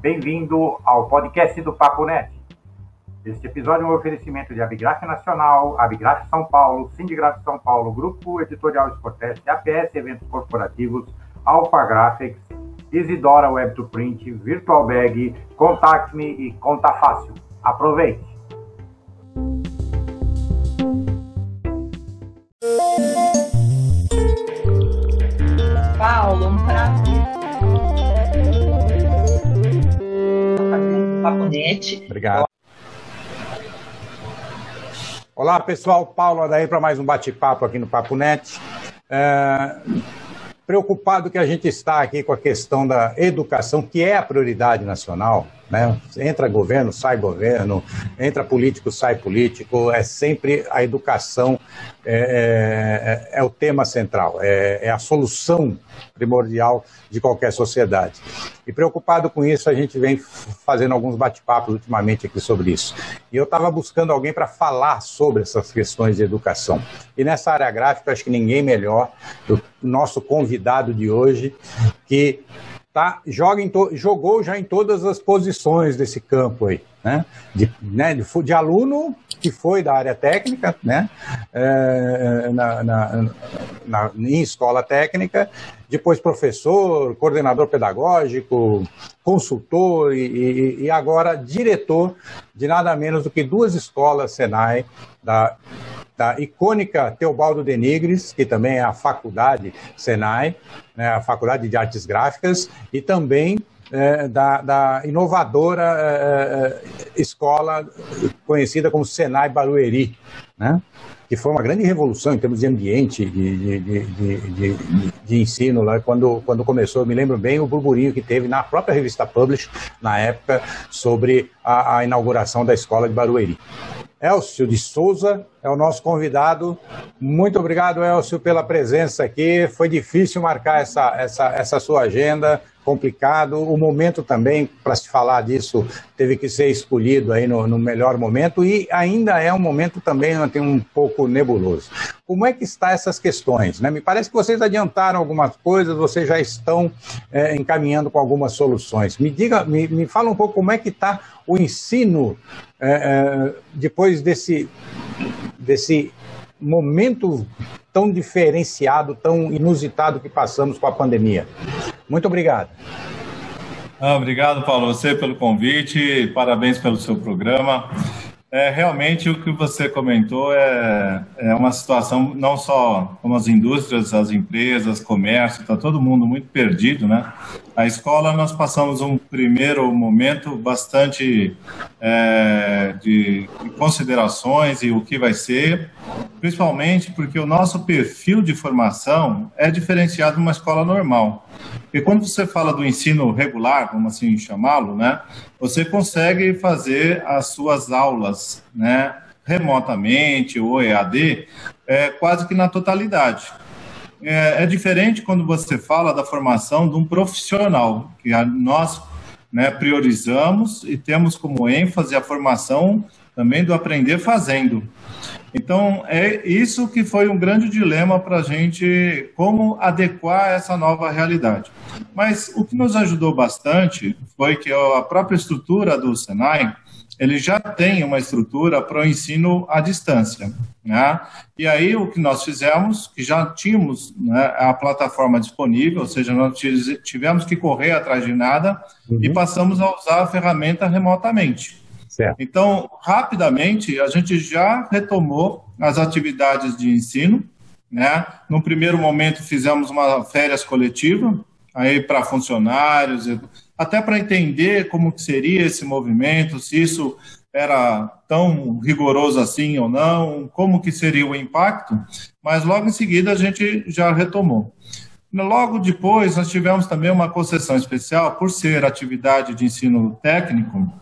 Bem-vindo ao podcast do Papo Net. Este episódio é um oferecimento de Abigraf Nacional, Abigraf São Paulo, Sindigraf São Paulo, Grupo Editorial Sportest, APS Eventos Corporativos, Alpha Graphics, Isidora Web to Print, Virtual Bag, Contact Me e Conta Fácil. Aproveite! Paulo, um prazer. Papo Net. Obrigado. Olá, pessoal. Paulo daí para mais um bate-papo aqui no Papo Net. É, preocupado que a gente está aqui com a questão da educação, que é a prioridade nacional. Né? Entra governo, sai governo, entra político, sai político, é sempre a educação é, é, é o tema central, é, é, a solução primordial de qualquer sociedade. E preocupado com isso, a gente vem fazendo alguns bate-papos ultimamente aqui sobre isso. E eu estava buscando alguém para falar sobre essas questões de educação. E nessa área gráfica, acho que ninguém melhor do nosso convidado de hoje, que tá, joga jogou já em todas as posições desse campo aí, né? De, né, de, de aluno que foi da área técnica, né? É, na, na, na, em escola técnica, depois professor, coordenador pedagógico, consultor e, e, e agora diretor de nada menos do que duas escolas Senai da da icônica Teobaldo Denigres, que também é a faculdade Senai, né, a Faculdade de Artes Gráficas, e também é, da, da, inovadora é, é escola conhecida como Senai Barueri, né? Que foi uma grande revolução em termos de ambiente de, de, de, de, ensino lá quando, quando começou. Eu me lembro bem o burburinho que teve na própria revista Publish, na época, sobre a, a inauguração da escola de Barueri. Elcio de Souza é o nosso convidado. Muito obrigado, Elcio, pela presença aqui. Foi difícil marcar essa, essa, essa sua agenda, complicado. O momento também, para se falar disso, teve que ser escolhido aí no, no, melhor momento e ainda é um momento também tem um pouco nebuloso. Como é que está essas questões? Né? Me parece que vocês adiantaram algumas coisas, vocês já estão é, encaminhando com algumas soluções. Me diga, me, me fala um pouco como é que está o ensino é, é, depois desse, desse momento tão diferenciado, tão inusitado que passamos com a pandemia. Muito obrigado. Ah, obrigado, Paulo, você pelo convite, parabéns pelo seu programa. É, realmente o que você comentou é, é uma situação não só como as indústrias, as empresas, comércio, está todo mundo muito perdido, né? A escola nós passamos um primeiro momento bastante é, de, de considerações e o que vai ser, principalmente porque o nosso perfil de formação é diferenciado de uma escola normal. Porque quando você fala do ensino regular, vamos assim chamá-lo, né, você consegue fazer as suas aulas, né, remotamente ou EAD, é, quase que na totalidade. É, é, diferente quando você fala da formação de um profissional, que nós né, priorizamos e temos como ênfase a formação também do aprender fazendo. Então, é isso que foi um grande dilema para a gente, como adequar essa nova realidade. Mas o que nos ajudou bastante foi que a própria estrutura do Senai, ele já tem uma estrutura para o ensino à distância. Né? E aí o que nós fizemos, que já tínhamos né, a plataforma disponível, ou seja, nós tivemos que correr atrás de nada uhum. e passamos a usar a ferramenta remotamente. Certo. Então, rapidamente, a gente já retomou as atividades de ensino. Né? No primeiro momento, fizemos uma férias coletiva aí para funcionários, até para entender como que seria esse movimento, se isso era tão rigoroso assim ou não, como que seria o impacto, mas logo em seguida a gente já retomou. Logo depois, nós tivemos também uma concessão especial, por ser atividade de ensino técnico,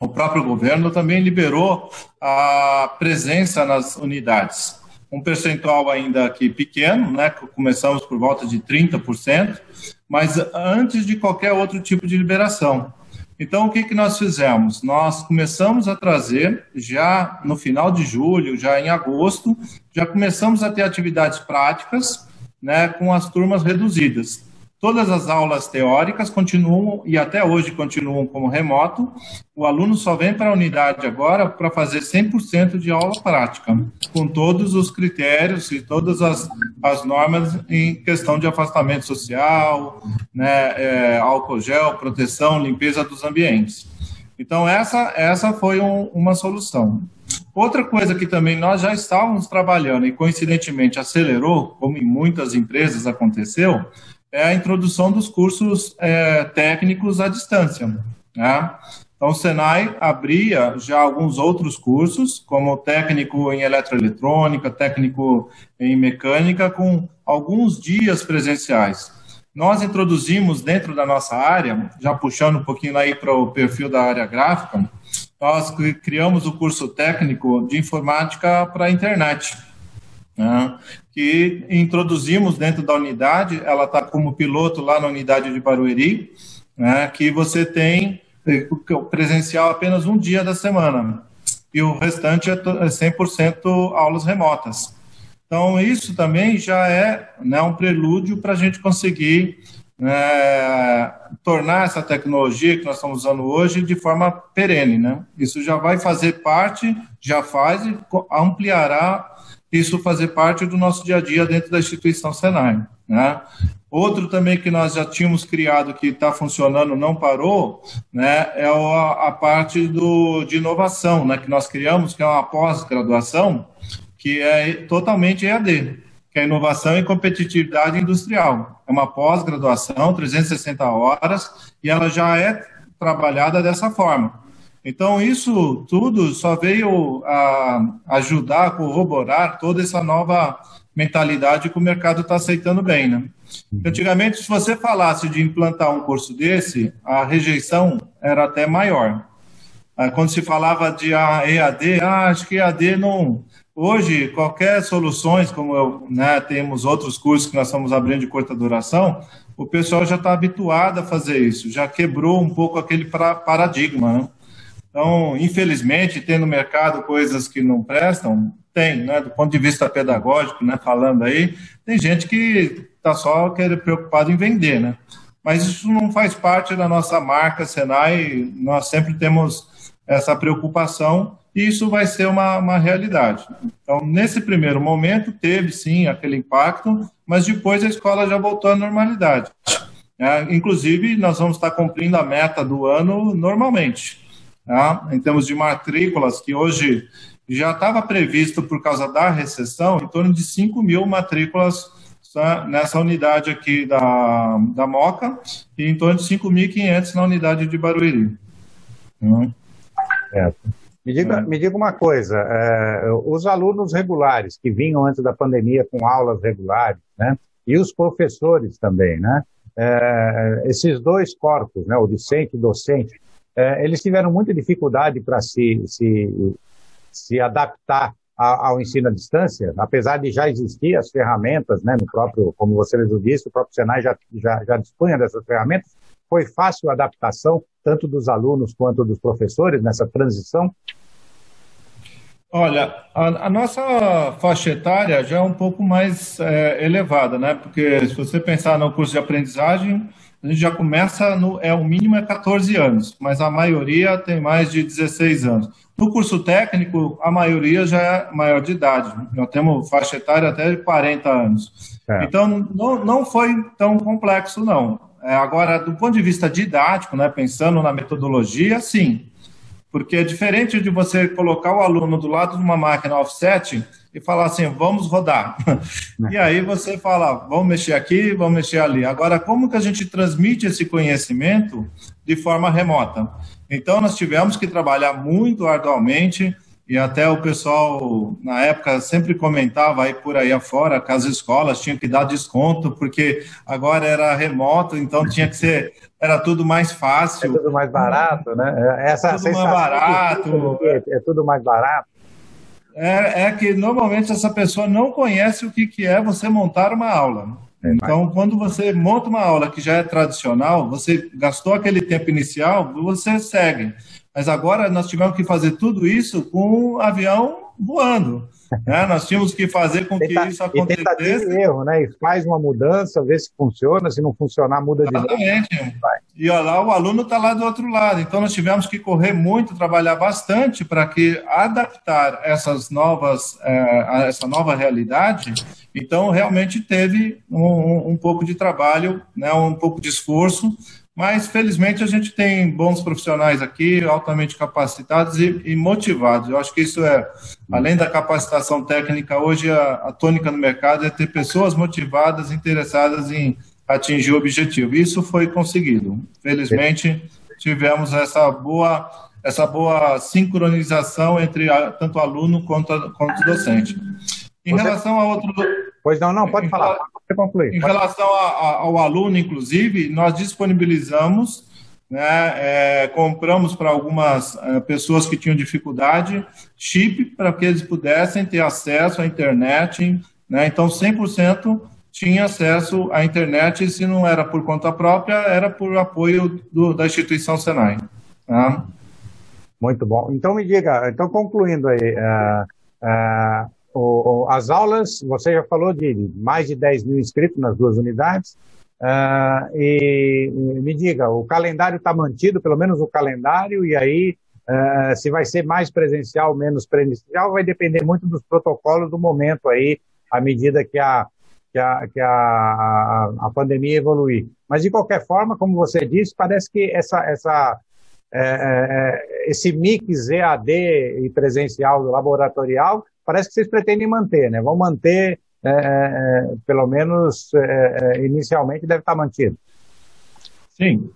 o próprio governo também liberou a presença nas unidades. Um percentual ainda aqui pequeno, né? Começamos por volta de 30%, mas antes de qualquer outro tipo de liberação. Então, o que, que nós fizemos? Nós começamos a trazer, já no final de julho, já em agosto, já começamos a ter atividades práticas né, com as turmas reduzidas. Todas as aulas teóricas continuam e até hoje continuam como remoto. O aluno só vem para a unidade agora para fazer 100% de aula prática, com todos os critérios e todas as, as normas em questão de afastamento social, né, é, álcool gel, proteção, limpeza dos ambientes. Então, essa, essa foi um, uma solução. Outra coisa que também nós já estávamos trabalhando e coincidentemente acelerou, como em muitas empresas aconteceu, é a introdução dos cursos é, técnicos à distância. Né? Então, o Senai abria já alguns outros cursos, como técnico em eletroeletrônica, técnico em mecânica, com alguns dias presenciais. Nós introduzimos dentro da nossa área, já puxando um pouquinho aí para o perfil da área gráfica, nós criamos o curso técnico de informática para a internet né, que introduzimos dentro da unidade, ela está como piloto lá na unidade de Barueri, né, que você tem eh, presencial apenas um dia da semana, e o restante é 100% é aulas remotas. Então, isso também já é né, um prelúdio para a gente conseguir né, tornar essa tecnologia que nós estamos usando hoje de forma perene. Né? Isso já vai fazer parte, já faz e ampliará isso fazer parte do nosso dia a dia dentro da instituição Senai. Né? Outro também que nós já tínhamos criado que está funcionando, não parou, né, é a, a, parte do, de inovação, né, que nós criamos, que é uma pós-graduação, que é totalmente EAD, que é inovação e competitividade industrial. É uma pós-graduação, 360 horas, e ela já é trabalhada dessa forma. Então, isso tudo só veio a ajudar a corroborar toda essa nova mentalidade que o mercado está aceitando bem. Né? Uhum. Antigamente, se você falasse de implantar um curso desse, a rejeição era até maior. Ah, quando se falava de EAD, ah, acho que EAD não. Hoje, qualquer soluções, como eu, né, temos outros cursos que nós estamos abrindo de curta duração, o pessoal já está habituado a fazer isso, já quebrou um pouco aquele paradigma. Né? Então, infelizmente, tem no mercado coisas que não prestam, tem, né? Do ponto de vista pedagógico, né? Falando aí, tem gente que está só preocupado em vender, né? Mas isso não faz parte da nossa marca Senai, nós sempre temos essa preocupação e isso vai ser uma, uma realidade. Então, nesse primeiro momento, teve sim aquele impacto, mas depois a escola já voltou à normalidade. É, inclusive, nós vamos estar cumprindo a meta do ano normalmente tá? em termos de matrículas, que hoje já estava previsto por causa da recessão, em torno de 5 mil matrículas tá? nessa unidade aqui da, da Moca e em torno de 5.500 na unidade de Barueri. Hum. É. Me, diga, é. me diga uma coisa, é, os alunos regulares que vinham antes da pandemia com aulas regulares, né, e os professores também, né, é, esses dois corpos, né, o discente e o docente, é, eles tiveram muita dificuldade para se, se, se adaptar ao ensino à distância, apesar de já existir as ferramentas, né, no próprio, como você mesmo disse, o próprio Senai já, já, já dispunha dessas ferramentas, foi fácil a adaptação, tanto dos alunos quanto dos professores, nessa transição? Olha, a, a, nossa faixa etária já é um pouco mais é, elevada, né? Porque se você pensar no curso de aprendizagem, a gente já começa no é o mínimo é 14 anos, mas a maioria tem mais de 16 anos. No curso técnico, a maioria já é maior de idade. Nós temos faixa etária até de 40 anos. É. Então, não, não foi tão complexo, não. É, agora, do ponto de vista didático, né, pensando na metodologia, sim. Porque é diferente de você colocar o aluno do lado de uma máquina offset e falar assim, vamos rodar. e aí você fala, vamos mexer aqui, vamos mexer ali. Agora, como que a gente transmite esse conhecimento de forma remota? Então, nós tivemos que trabalhar muito arduamente e até o pessoal, na época, sempre comentava aí por aí afora que as escolas tinham que dar desconto, porque agora era remoto, então tinha que ser, era tudo mais fácil. É tudo mais barato, né? Essa tudo mais barato. É tudo mais barato é, é que normalmente essa pessoa não conhece o que, que é você montar uma aula. É, então, quando você monta uma aula que já é tradicional, você gastou aquele tempo inicial, você segue. Mas agora nós tivemos que fazer tudo isso com um avião voando. Né? Nós tínhamos que fazer com que isso acontecesse. E erro, né? E faz uma mudança, vê se funciona, se não funcionar, muda Exatamente. de novo. E olha lá, o aluno está lá do outro lado. Então, nós tivemos que correr muito, trabalhar bastante para que adaptar essas novas, é, essa nova realidade. Então, realmente teve um, um pouco de trabalho, né, um pouco de esforço, mas felizmente a gente tem bons profissionais aqui, altamente capacitados e, e motivados. Eu acho que isso é, além da capacitação técnica, hoje a, a tônica no mercado é ter pessoas motivadas, interessadas em atingir o objetivo. Isso foi conseguido. Felizmente tivemos essa boa essa boa sincronização entre a, tanto aluno quanto, quanto docente. Em Você... relação a outro. Pois não, não, pode em falar. Pode concluir. Em pode. relação a, a, ao aluno, inclusive, nós disponibilizamos, né, é, compramos para algumas é, pessoas que tinham dificuldade chip para que eles pudessem ter acesso à internet. Né, então, 100% tinha acesso à internet, e se não era por conta própria, era por apoio do, da instituição Senai. Tá? Muito bom. Então, me diga, então concluindo aí, uh, uh, o, as aulas, você já falou de mais de 10 mil inscritos nas duas unidades. Uh, e, e, me diga, o calendário está mantido, pelo menos o calendário, e aí uh, se vai ser mais presencial, menos presencial, vai depender muito dos protocolos do momento aí, à medida que a, que a, que a, a, pandemia evoluir. Mas, de qualquer forma, como você disse, parece que essa, essa, é, é, esse mix EAD e presencial laboratorial parece que vocês pretendem manter, né? Vão manter, é, é, é pelo menos é, é, inicialmente, deve estar mantido. Sim.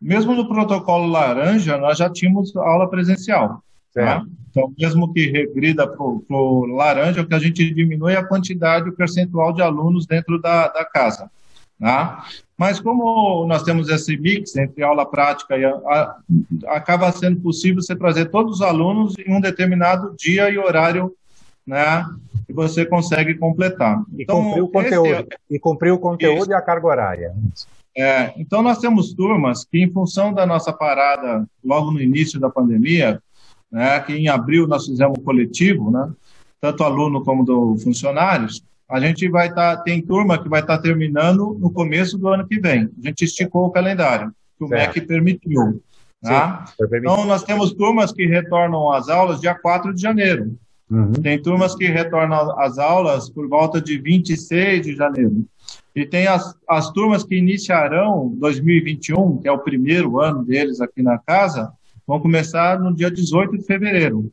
mesmo no protocolo laranja, nós já tínhamos aula presencial. Tá? Então, mesmo que regrida para o laranja, o que a gente diminui é a quantidade, o percentual de alunos dentro da, da casa. Tá? Mas como nós temos esse mix entre aula prática e a, a, acaba sendo possível você trazer todos os alunos em um determinado dia e horário, né? E você consegue completar. E então, cumprir o conteúdo. É, e cumprir o conteúdo isso. e a carga horária. É, então nós temos turmas que, em função da nossa parada logo no início da pandemia, né, que em abril nós fizemos um coletivo, né, tanto aluno como do funcionários, a gente vai estar, tá, tem turma que vai estar tá terminando no começo do ano que vem. A gente esticou o calendário, que o certo. MEC permitiu. Tá? Sim, então, nós temos turmas que retornam às aulas dia 4 de janeiro. Uhum. Tem turmas que retornam às aulas por volta de 26 de janeiro. E tem as, as turmas que iniciarão 2021, que é o primeiro ano deles aqui na casa, vão começar no dia 18 de fevereiro.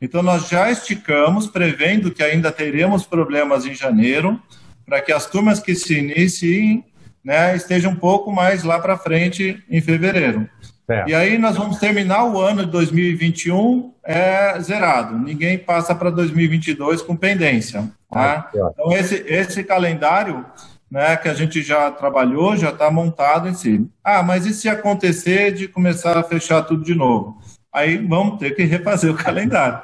Então, nós já esticamos, prevendo que ainda teremos problemas em janeiro, para que as turmas que se iniciem né, estejam um pouco mais lá para frente em fevereiro. É. E aí nós vamos terminar o ano de 2021 é, zerado. Ninguém passa para 2022 com pendência. Tá? Ah, então, esse, esse calendário né, que a gente já trabalhou, já está montado em si. Ah, mas e se acontecer de começar a fechar tudo de novo? Aí vamos ter que refazer o calendário.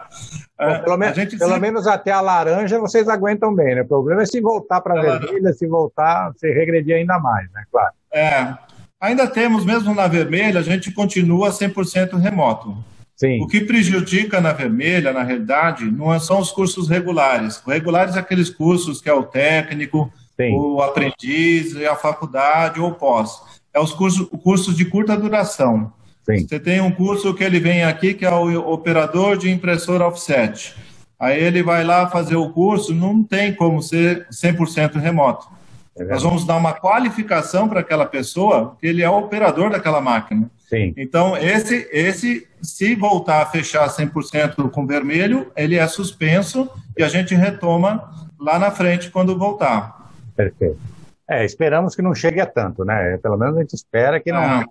Bom, pelo, me pelo sempre... menos até a laranja vocês aguentam bem, né? O problema é se voltar para a vermelha, se voltar, se regredir ainda mais, né? Claro. É, ainda temos, mesmo na vermelha, a gente continua 100% remoto. Sim. O que prejudica na vermelha, na realidade, não são os cursos regulares. Regulares é aqueles cursos que é o técnico, Sim. o aprendiz, a faculdade ou pós. É os cursos, cursos de curta duração. Sim. Você tem um curso que ele vem aqui, que é o operador de impressora offset. Aí ele vai lá fazer o curso, não tem como ser 100% remoto. É Nós vamos dar uma qualificação para aquela pessoa, que ele é o operador daquela máquina. Sim. Então, esse, esse, se voltar a fechar 100% com vermelho, ele é suspenso e a gente retoma lá na frente quando voltar. Perfeito. É, esperamos que não chegue a tanto, né? Pelo menos a gente espera que não. Ah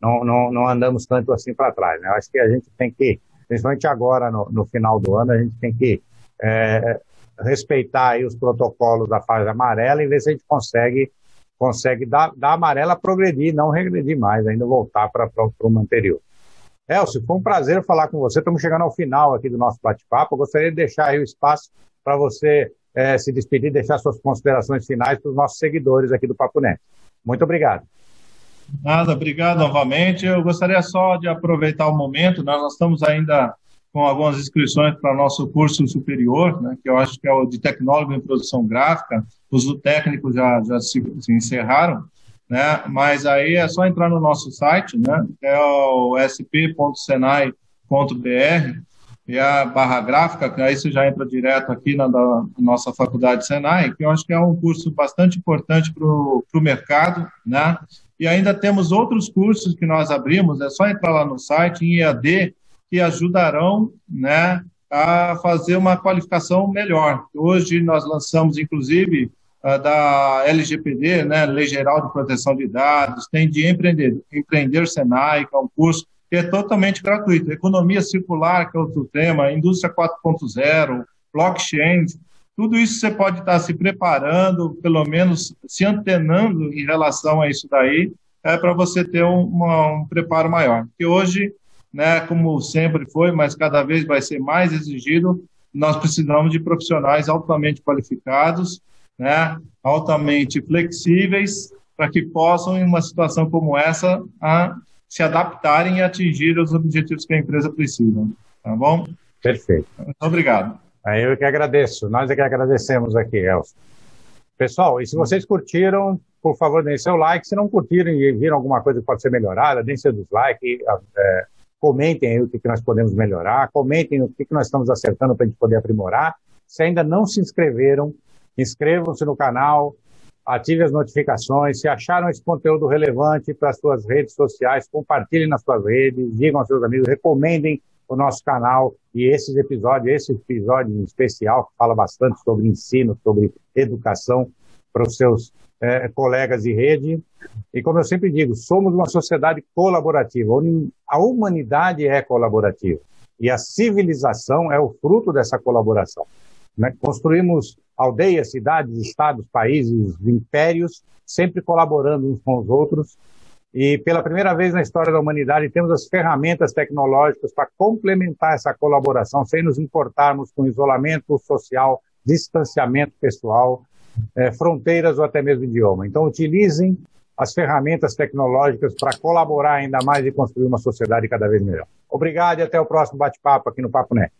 não, não, não andamos tanto assim para trás. Né? Acho que a gente tem que, principalmente agora no, no final do ano, a gente tem que é, respeitar os protocolos da fase amarela e ver se a gente consegue consegue dar, dar amarela progredir, não regredir mais, ainda voltar para o anterior. Elcio, foi um prazer falar com você. Estamos chegando ao final aqui do nosso bate-papo. Gostaria de deixar aí o espaço para você é, se despedir, deixar suas considerações finais para os nossos seguidores aqui do Papo Net. Muito obrigado. Nada, obrigado novamente. Eu gostaria só de aproveitar o momento, né? nós estamos ainda com algumas inscrições para nosso curso superior, né, que eu acho que é o de tecnólogo em produção gráfica. Os técnicos já, já se, se encerraram, né, mas aí é só entrar no nosso site, né, é o sp.senai.br, e a barra gráfica, que aí você já entra direto aqui na nossa faculdade Senai, que eu acho que é um curso bastante importante para o mercado, né? E ainda temos outros cursos que nós abrimos, é só entrar lá no site, em EAD, que ajudarão né, a fazer uma qualificação melhor. Hoje nós lançamos, inclusive, da LGPD, né, Lei Geral de Proteção de Dados, tem de Empreender, Empreender Senai, que é um curso que é totalmente gratuito. Economia circular, que é outro tema, indústria 4.0, blockchain, tudo isso você pode estar se preparando, pelo menos se antenando em relação a isso daí, é para você ter um, uma, um preparo maior. Que hoje né, como sempre foi, mas cada vez vai ser mais exigido, nós precisamos de profissionais altamente qualificados, né, altamente flexíveis, para que possam, em uma situação como essa, a, se adaptarem e atingir os objetivos que a empresa precisa. Tá bom? Perfeito. Muito obrigado. Eu que agradeço. Nós é que agradecemos aqui, Elcio. Pessoal, e se vocês curtiram, por favor, deem seu like. Se não curtiram e viram alguma coisa que pode ser melhorada, deem seu dislike. É, Comentem aí o que, que nós podemos melhorar, comentem o que, que nós estamos acertando para a gente poder aprimorar. Se ainda não se inscreveram, inscrevam-se no canal, ative as notificações. Se acharam esse conteúdo relevante para as suas redes sociais, compartilhem nas suas redes, digam aos seus amigos, recomendem o nosso canal e esses episódios, esse episódio em especial, fala bastante sobre ensino, sobre educação para os seus é, colegas de rede. E como eu sempre digo, somos uma sociedade colaborativa. A humanidade é colaborativa. E a civilização é o fruto dessa colaboração. Né? Construímos aldeias, cidades, estados, países, impérios, sempre colaborando uns com os outros. E pela primeira vez na história da humanidade, temos as ferramentas tecnológicas para complementar essa colaboração, sem nos importarmos com isolamento social, distanciamento pessoal, é, fronteiras ou até mesmo idioma. Então, utilizem as ferramentas tecnológicas para colaborar ainda mais e construir uma sociedade cada vez melhor. Obrigado e até o próximo bate-papo aqui no Papo Net.